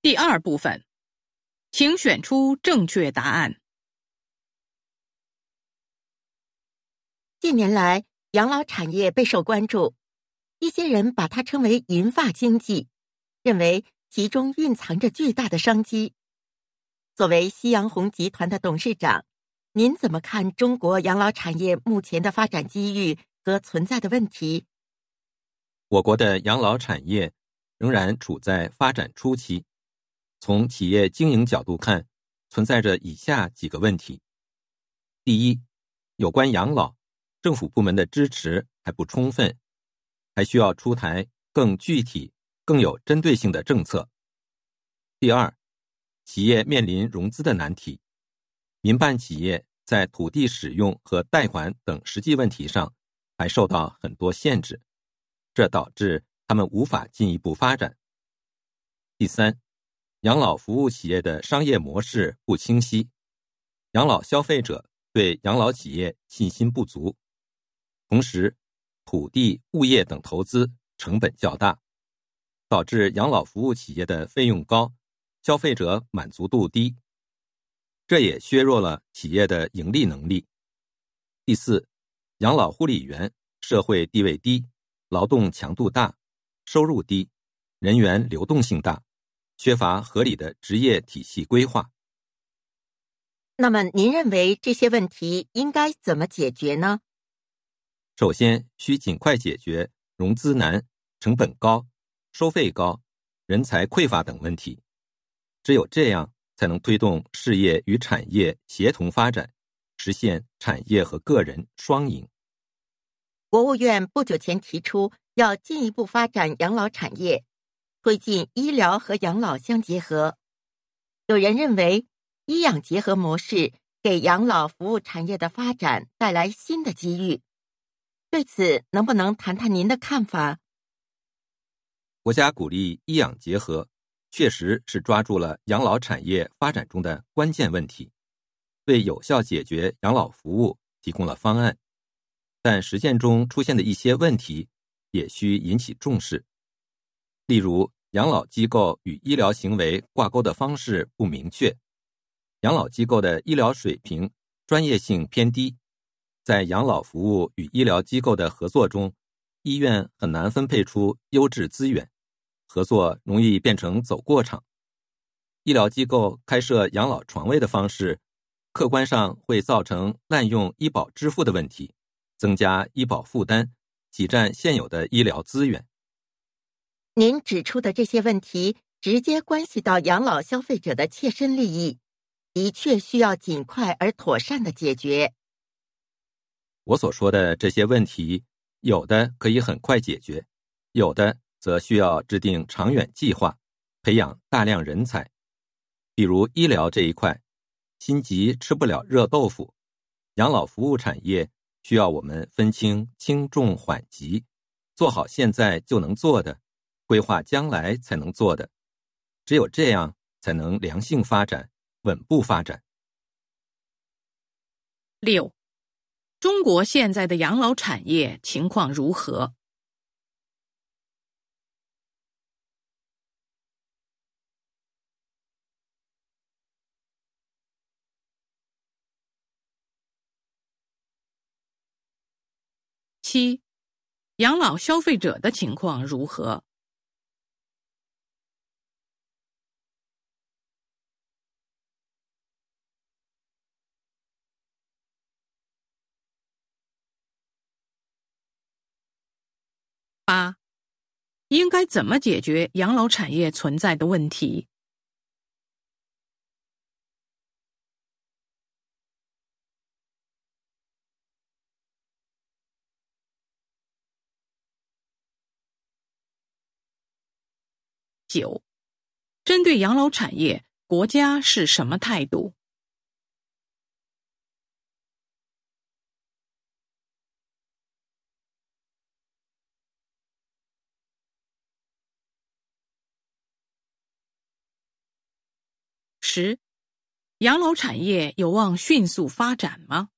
第二部分，请选出正确答案。近年来，养老产业备受关注，一些人把它称为“银发经济”，认为其中蕴藏着巨大的商机。作为夕阳红集团的董事长，您怎么看中国养老产业目前的发展机遇和存在的问题？我国的养老产业仍然处在发展初期。从企业经营角度看，存在着以下几个问题：第一，有关养老，政府部门的支持还不充分，还需要出台更具体、更有针对性的政策；第二，企业面临融资的难题，民办企业在土地使用和贷款等实际问题上还受到很多限制，这导致他们无法进一步发展；第三。养老服务企业的商业模式不清晰，养老消费者对养老企业信心不足，同时，土地、物业等投资成本较大，导致养老服务企业的费用高，消费者满足度低，这也削弱了企业的盈利能力。第四，养老护理员社会地位低，劳动强度大，收入低，人员流动性大。缺乏合理的职业体系规划。那么，您认为这些问题应该怎么解决呢？首先，需尽快解决融资难、成本高、收费高、人才匮乏等问题。只有这样，才能推动事业与产业协同发展，实现产业和个人双赢。国务院不久前提出，要进一步发展养老产业。推进医疗和养老相结合，有人认为医养结合模式给养老服务产业的发展带来新的机遇。对此，能不能谈谈您的看法？国家鼓励医养结合，确实是抓住了养老产业发展中的关键问题，为有效解决养老服务提供了方案。但实践中出现的一些问题，也需引起重视，例如。养老机构与医疗行为挂钩的方式不明确，养老机构的医疗水平专业性偏低，在养老服务与医疗机构的合作中，医院很难分配出优质资源，合作容易变成走过场。医疗机构开设养老床位的方式，客观上会造成滥用医保支付的问题，增加医保负担，挤占现有的医疗资源。您指出的这些问题，直接关系到养老消费者的切身利益，的确需要尽快而妥善的解决。我所说的这些问题，有的可以很快解决，有的则需要制定长远计划，培养大量人才。比如医疗这一块，心急吃不了热豆腐，养老服务产业需要我们分清轻重缓急，做好现在就能做的。规划将来才能做的，只有这样才能良性发展、稳步发展。六，中国现在的养老产业情况如何？七，养老消费者的情况如何？八，应该怎么解决养老产业存在的问题？九，针对养老产业，国家是什么态度？十，养老产业有望迅速发展吗？